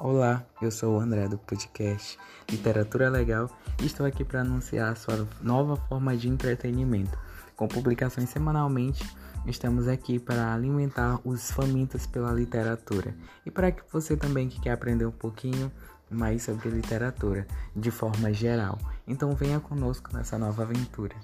Olá, eu sou o André do podcast Literatura Legal e estou aqui para anunciar a sua nova forma de entretenimento. Com publicações semanalmente, estamos aqui para alimentar os famintos pela literatura e para que você também que quer aprender um pouquinho mais sobre literatura de forma geral. Então venha conosco nessa nova aventura.